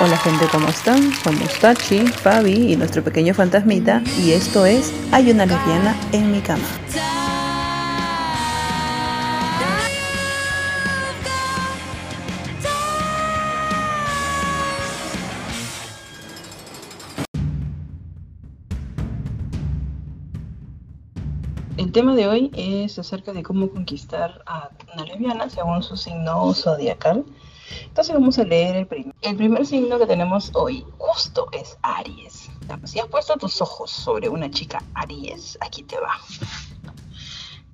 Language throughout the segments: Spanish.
Hola gente, ¿cómo están? Somos Tachi, Fabi y nuestro pequeño fantasmita y esto es Hay una lesbiana en mi cama. El tema de hoy es acerca de cómo conquistar a una lesbiana según su signo zodiacal. Entonces vamos a leer el, primer. el primer signo que tenemos hoy, justo es Aries. Si has puesto tus ojos sobre una chica Aries, aquí te va.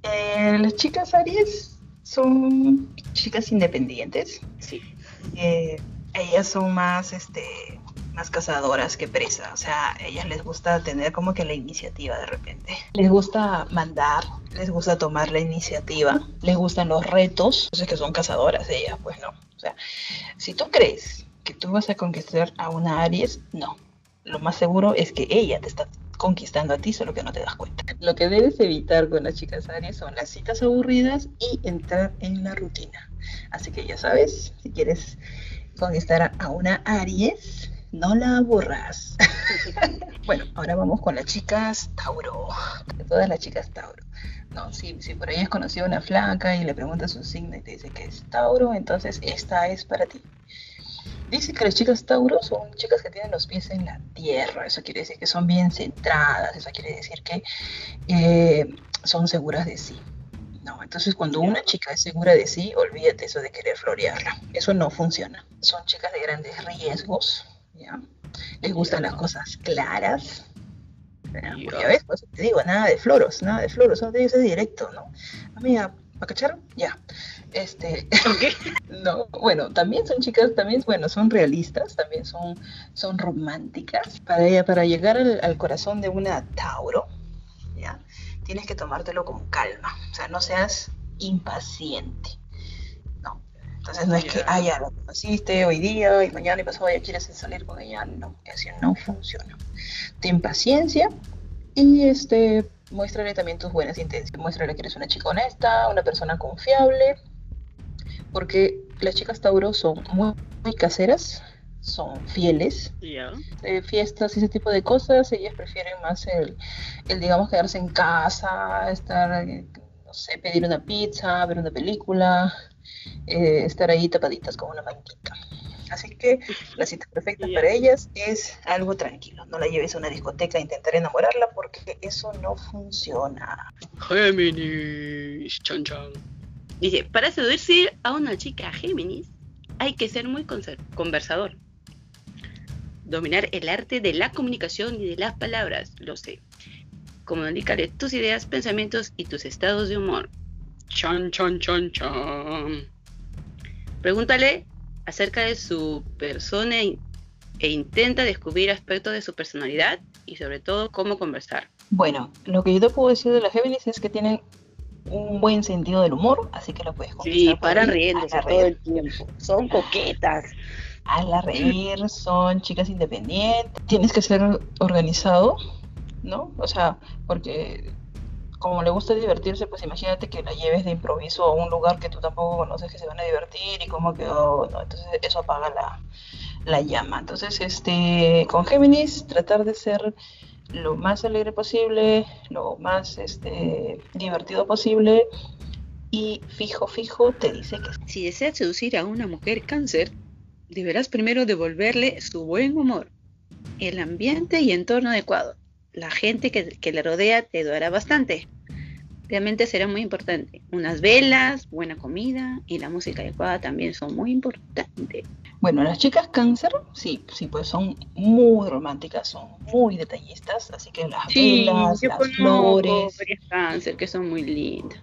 Eh, las chicas Aries son chicas independientes. Sí. Eh, ellas son más, este, más cazadoras que presas. O sea, ellas les gusta tener como que la iniciativa de repente. Les gusta mandar, les gusta tomar la iniciativa, les gustan los retos. Entonces que son cazadoras ellas, pues no. O sea, si tú crees que tú vas a conquistar a una Aries, no. Lo más seguro es que ella te está conquistando a ti, solo que no te das cuenta. Lo que debes evitar con las chicas Aries son las citas aburridas y entrar en la rutina. Así que ya sabes, si quieres conquistar a una Aries, no la aburras. bueno, ahora vamos con las chicas Tauro. Todas las chicas Tauro. No, si, si por ahí has conocido a una flaca y le preguntas su signo y te dice que es Tauro, entonces esta es para ti. Dice que las chicas Tauro son chicas que tienen los pies en la tierra, eso quiere decir que son bien centradas, eso quiere decir que eh, son seguras de sí. No, entonces cuando una chica es segura de sí, olvídate eso de querer florearla. Eso no funciona. Son chicas de grandes riesgos, ¿ya? Les gustan las cosas claras. Ya ves, pues te digo, nada de floros, nada de floros, no que ser directo, ¿no? Amiga, ¿para cachar? Ya. Este, no, bueno, también son chicas, también, bueno, son realistas, también son, son románticas. Para, para llegar al, al corazón de una Tauro, ¿ya? Tienes que tomártelo con calma, o sea, no seas impaciente. Entonces no es que, ah, ya, lo conociste hoy día y mañana y pasado ya quieres salir con ella. No, así no funciona. Ten paciencia y este, muéstrale también tus buenas intenciones. Muéstrale que eres una chica honesta, una persona confiable, porque las chicas Tauro son muy, muy caseras, son fieles. Eh, fiestas y ese tipo de cosas, ellas prefieren más el, el, digamos, quedarse en casa, estar, eh, no sé, pedir una pizza, ver una película, eh, estar ahí tapaditas con una manquita. Así que la cita perfecta para ellas es algo tranquilo. No la lleves a una discoteca a intentar enamorarla porque eso no funciona. Géminis, chan chan. Dice, para seducir a una chica Géminis hay que ser muy conversador. Dominar el arte de la comunicación y de las palabras, lo sé. Comunicarle tus ideas, pensamientos y tus estados de humor. Chan, chan, chan, chan. Pregúntale acerca de su persona e intenta descubrir aspectos de su personalidad y sobre todo cómo conversar. Bueno, lo que yo te puedo decir de las Géminis es que tienen un buen sentido del humor, así que lo puedes conquistar. Sí, paran riéndose todo el tiempo. Son coquetas. la reír, son chicas independientes. Tienes que ser organizado, ¿no? O sea, porque como le gusta divertirse, pues imagínate que la lleves de improviso a un lugar que tú tampoco conoces que se van a divertir y cómo quedó, ¿no? Entonces eso apaga la, la llama. Entonces, este, con Géminis, tratar de ser lo más alegre posible, lo más este, divertido posible y fijo, fijo, te dice que... Si deseas seducir a una mujer cáncer, deberás primero devolverle su buen humor, el ambiente y entorno adecuado. La gente que, que le rodea te dará bastante. Realmente será muy importante. Unas velas, buena comida y la música adecuada también son muy importantes. Bueno, las chicas cáncer, sí, sí, pues son muy románticas, son muy detallistas, así que las sí, velas, yo las flores, cáncer que son muy lindas.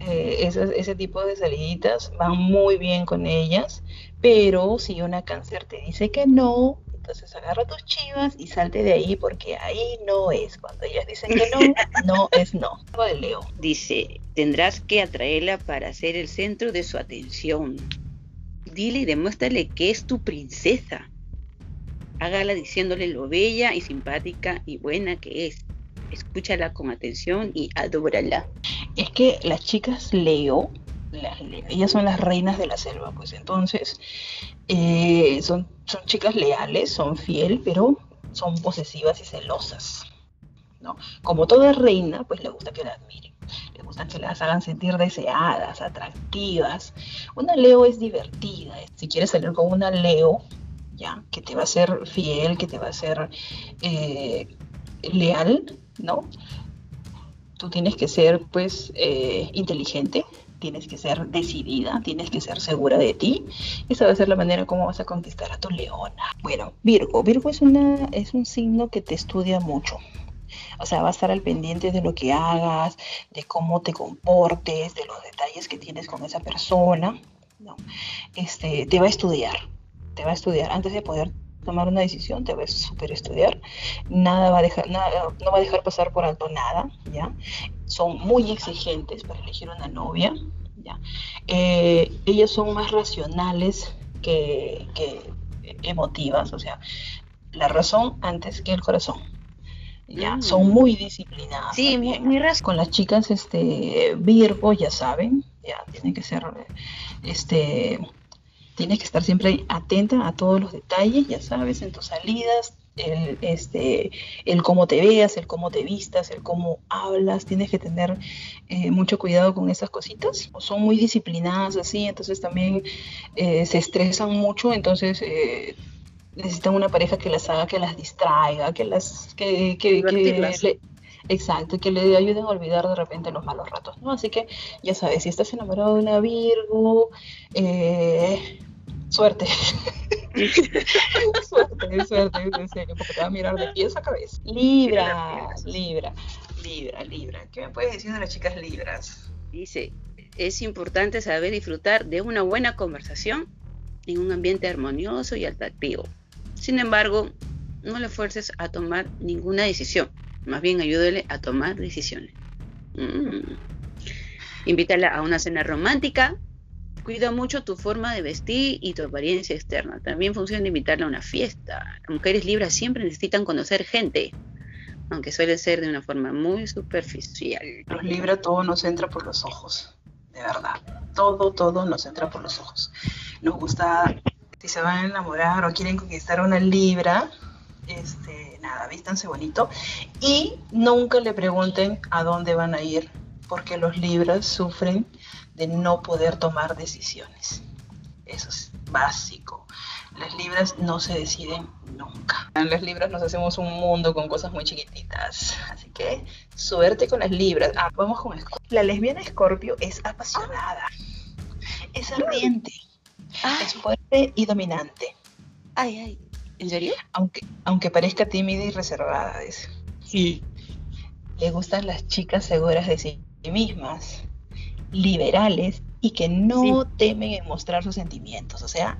eh, esas- ese tipo de saliditas van muy bien con ellas, pero si una cáncer te dice que no, entonces agarra tus chivas y salte de ahí porque ahí no es. Cuando ellas dicen que no, no es no. De Leo. Dice, tendrás que atraerla para ser el centro de su atención. Dile y demuéstrale que es tu princesa. Hágala diciéndole lo bella y simpática y buena que es. Escúchala con atención y adórala. Es que las chicas Leo Ellas son las reinas de la selva, pues entonces eh, son, son chicas leales, son fiel, pero son posesivas y celosas. ¿no? Como toda reina, pues le gusta que la admiren, le gusta que las hagan sentir deseadas, atractivas. Una Leo es divertida, si quieres salir con una Leo, ya, que te va a ser fiel, que te va a ser eh, leal, ¿no? Tú tienes que ser, pues, eh, inteligente, tienes que ser decidida, tienes que ser segura de ti. Esa va a ser la manera como vas a conquistar a tu leona. Bueno, Virgo. Virgo es, una, es un signo que te estudia mucho. O sea, va a estar al pendiente de lo que hagas, de cómo te comportes, de los detalles que tienes con esa persona. ¿no? Este, te va a estudiar, te va a estudiar. Antes de poder tomar una decisión, te a super estudiar. Nada va a dejar, nada, no va a dejar pasar por alto nada, ¿ya? Son muy exigentes para elegir una novia, ¿ya? Eh, ellas son más racionales que, que emotivas, o sea, la razón antes que el corazón. Ya, Mm. son muy disciplinadas. Sí, muy ras- Con las chicas este Virgo, ya saben, ya tiene que ser este tienes que estar siempre atenta a todos los detalles, ya sabes, en tus salidas, el, este, el cómo te veas, el cómo te vistas, el cómo hablas, tienes que tener eh, mucho cuidado con esas cositas. Son muy disciplinadas así, entonces también eh, se estresan mucho, entonces eh, necesitan una pareja que las haga, que las distraiga, que las, que, que, que le- Exacto, que le ayuden a olvidar de repente los malos ratos, ¿no? Así que ya sabes, si estás enamorado de una Virgo, eh, suerte. suerte, suerte, en serio, porque te va a mirar de pies a cabeza. Libra, Libra, Libra, Libra. ¿Qué me puedes decir de las chicas Libras? Dice, es importante saber disfrutar de una buena conversación en un ambiente armonioso y atractivo. Sin embargo, no le fuerces a tomar ninguna decisión, más bien ayúdale a tomar decisiones. Mm. Invítala a una cena romántica. Cuida mucho tu forma de vestir y tu apariencia externa. También funciona invitarla a una fiesta. Las mujeres libras siempre necesitan conocer gente, aunque suele ser de una forma muy superficial. Los Libra todo nos entra por los ojos, de verdad. Todo, todo nos entra por los ojos. Nos gusta, si se van a enamorar o quieren conquistar a una Libra, este, nada, vístanse bonito. Y nunca le pregunten a dónde van a ir, porque los Libras sufren de no poder tomar decisiones. Eso es básico. Las libras no se deciden nunca. En las libras nos hacemos un mundo con cosas muy chiquititas. Así que suerte con las libras. Ah, vamos con Scorpio. La lesbiana Scorpio es apasionada, es ardiente, es fuerte y dominante. Ay, ay. ¿En serio? Aunque, aunque parezca tímida y reservada, dice. Sí. Le gustan las chicas seguras de sí mismas, liberales y que no temen en mostrar sus sentimientos. O sea,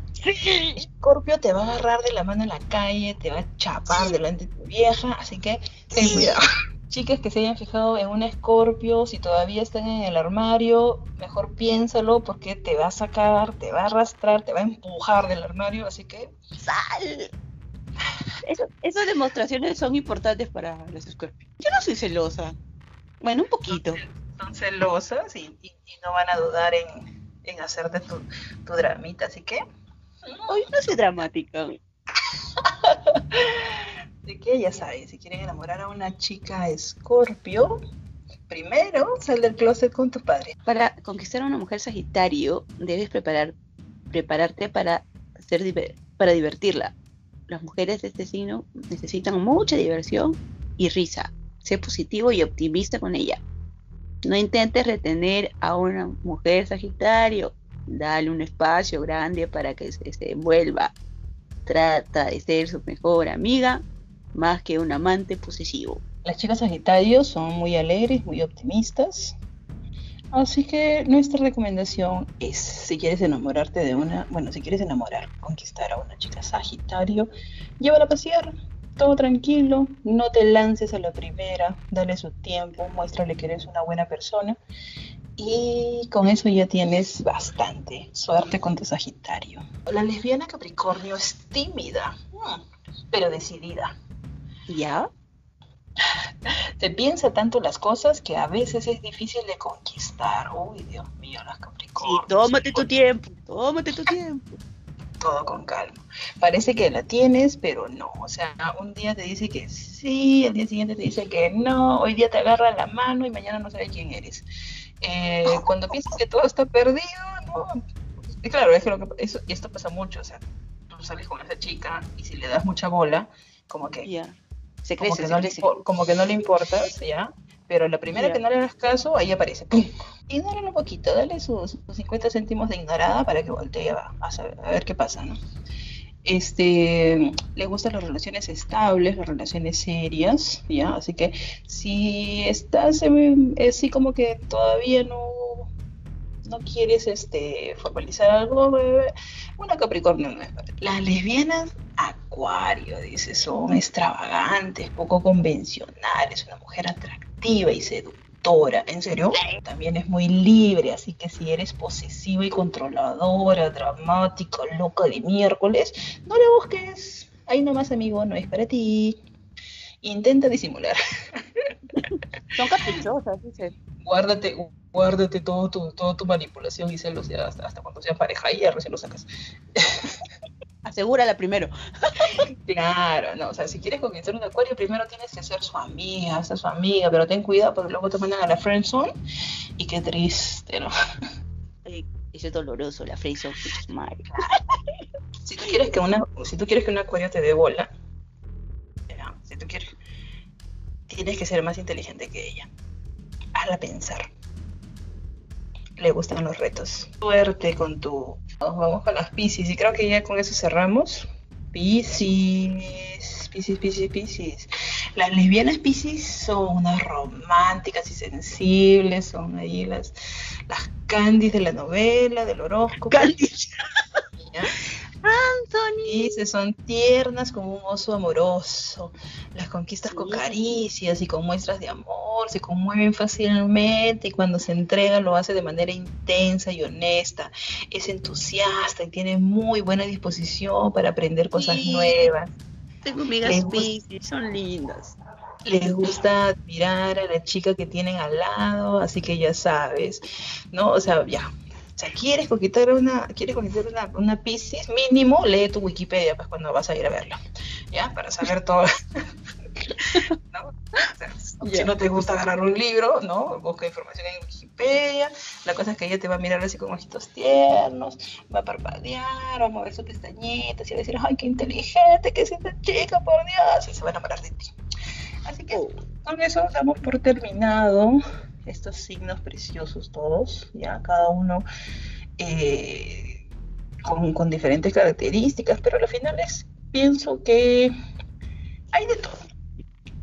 Scorpio te va a agarrar de la mano en la calle, te va a chapar delante de tu vieja, así que ten cuidado. Chicas que se hayan fijado en un Scorpio, si todavía están en el armario, mejor piénsalo porque te va a sacar, te va a arrastrar, te va a empujar del armario, así que ¡Sal! Eso- esas demostraciones son importantes para los Scorpio. Yo no soy celosa. Bueno, un poquito. son celosas y, y- y no van a dudar en, en hacerte tu, tu dramita, así que Hoy no soy dramática. Así que ya saben, si quieren enamorar a una chica Escorpio, primero sal del closet con tu padre. Para conquistar a una mujer Sagitario, debes preparar, prepararte para, diver- para divertirla. Las mujeres de este signo necesitan mucha diversión y risa. Sé positivo y optimista con ella. No intentes retener a una mujer Sagitario. Dale un espacio grande para que se, se envuelva. Trata de ser su mejor amiga más que un amante posesivo. Las chicas Sagitarios son muy alegres, muy optimistas. Así que nuestra recomendación es, si quieres enamorarte de una, bueno, si quieres enamorar, conquistar a una chica Sagitario, llévala a pasear, todo tranquilo, no te lances a la primera, dale su tiempo, muéstrale que eres una buena persona y con eso ya tienes bastante. Suerte con tu Sagitario. La lesbiana Capricornio es tímida, mm, pero decidida. ¿Ya? Se piensa tanto las cosas que a veces es difícil de conquistar. Uy, Dios mío, las Sí, Capricornios. tómate tu tiempo, tómate tu tiempo. todo con calma. Parece que la tienes, pero no. O sea, un día te dice que sí, el día siguiente te dice que no, hoy día te agarra la mano y mañana no sabe quién eres. Eh, cuando piensas que todo está perdido, no. Y claro, es que, lo que eso, y esto pasa mucho. O sea, tú sales con esa chica y si le das mucha bola, como que, Ya. Se como crece, que, se no, le, crece. como que no le importas, ¿ya? Pero la primera que no le hagas caso, ahí aparece. ¡Pum! Ignóralo un poquito, dale sus, sus 50 céntimos de ignorada para que voltee a, a saber- a ver qué pasa, ¿no? Este, le gustan las relaciones estables, las relaciones serias, ¿ya? Así que si estás así como que todavía no, no quieres este, formalizar algo, una Capricornio no es para ti. Las lesbianas, Acuario, dice, son extravagantes, poco convencionales, una mujer atractiva y seductora. ¿En serio? También es muy libre, así que si eres posesiva y controladora, dramática, loca de miércoles, no la busques. Ahí nomás, amigo, no es para ti. Intenta disimular. Son caprichosas, dice. Guárdate, guárdate todo tu, todo tu manipulación y celos ya hasta, hasta cuando sea pareja y ya recién lo sacas. Asegúrala primero. Claro, no, o sea, si quieres conquistar un acuario, primero tienes que ser su amiga, ser su amiga, pero ten cuidado porque luego te mandan a la friendzone y qué triste, ¿no? Ay, eso es doloroso, la Freyson. madre. Si tú quieres que una, si tú quieres que un acuario te dé bola, si tú quieres, tienes que ser más inteligente que ella. Hazla pensar. Le gustan los retos. Suerte con tu. Nos vamos con las Pisces y creo que ya con eso cerramos. Pisces, Pisces, Pisces, Pisces. Las lesbianas Pisces son unas románticas y sensibles, son ahí las, las Candies de la novela, del horóscopo. Candy. Pisces son tiernas como un oso amoroso. Las conquistas con caricias y con muestras de amor, se conmueven fácilmente y cuando se entrega lo hace de manera intensa y honesta. Es entusiasta y tiene muy buena disposición para aprender cosas Sí. nuevas. Tengo amigas Pisces, son lindas. Les gusta admirar a la chica que tienen al lado, así que ya sabes, ¿no? O sea, ya. Sea, quieres conquistar una, quieres conquistar una, una Piscis, mínimo lee tu Wikipedia pues cuando vas a ir a verla, ¿ya? Para saber todo. ¿no? O sea, Si no te gusta agarrar un libro, ¿no? Busca información en Wikipedia. La cosa es que ella te va a mirar así con ojitos tiernos, va a parpadear, va a mover sus pestañitas y va a decir, ay, qué inteligente que es esta chica, por Dios, y se va a enamorar de ti. Así que con eso damos por terminado estos signos preciosos todos, ya cada uno eh, con, con diferentes características, pero al final es, pienso que hay de todo,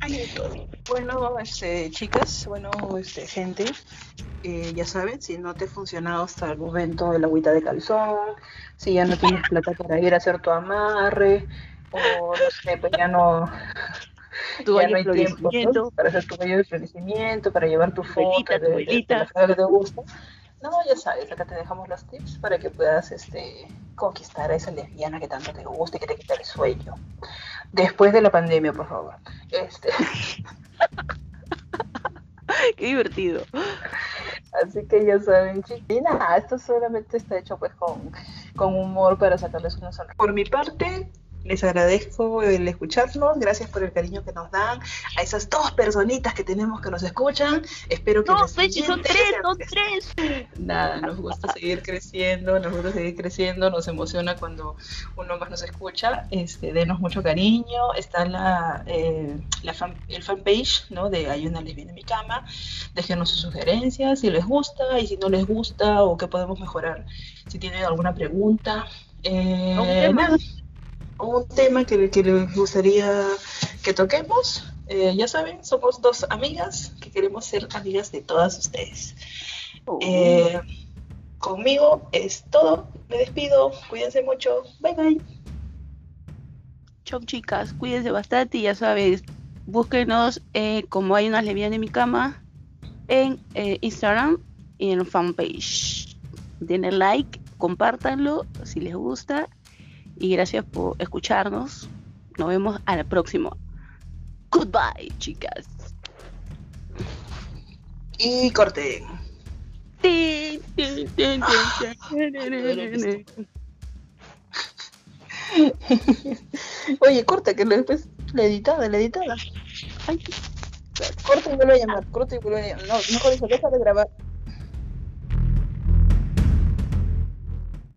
hay de todo. Bueno, este, chicas, bueno, este, gente, eh, ya saben, si no te ha funcionado hasta el momento el agüita de calzón, si ya no tienes plata para ir a hacer tu amarre, o no sé, pues ya no, Tu ya no hay de tiempo ¿no? para hacer tu baño de florecimiento, para llevar tu foto de, de- de te gusta. No, ya sabes, acá te dejamos los tips para que puedas este, conquistar a esa lesbiana que tanto te gusta y que te quita el sueño. Después de la pandemia, por favor. Este, Qué divertido. así que ya saben. Y nada, esto solamente está hecho pues con, con humor para sacarles una sonrisa. Por mi parte, les agradezco el escucharnos, gracias por el cariño que nos dan a esas dos personitas que tenemos que nos escuchan. Espero que No, Fechi, son siguientes- tres, son tres. Nada, nos gusta seguir creciendo, nos gusta seguir creciendo, nos emociona cuando uno más nos escucha. Este, denos mucho cariño. Está la, eh, la fan- el fanpage ¿no? de Hay una lesbiana en mi cama. Déjenos sus sugerencias si les gusta y si no les gusta o qué podemos mejorar. Si tienen alguna pregunta. Eh, Un tema. que, que les gustaría que toquemos. Eh, ya saben, somos dos amigas que queremos ser amigas de todas ustedes. Eh, conmigo es todo. Me despido. Cuídense mucho. Bye bye. Chau chicas, cuídense bastante y ya sabes, búsquenos eh, como hay unas lesbianas en mi cama en eh, Instagram y en fanpage. Denle like, compártanlo si les gusta y gracias por escucharnos. Nos vemos a la próxima. Goodbye, chicas. Y corte. Oye, corta, que después la editada, la editada. Ay, Corta y vuelve a llamar, corta y vuelve a llamar. No, mejor dicho, deja de grabar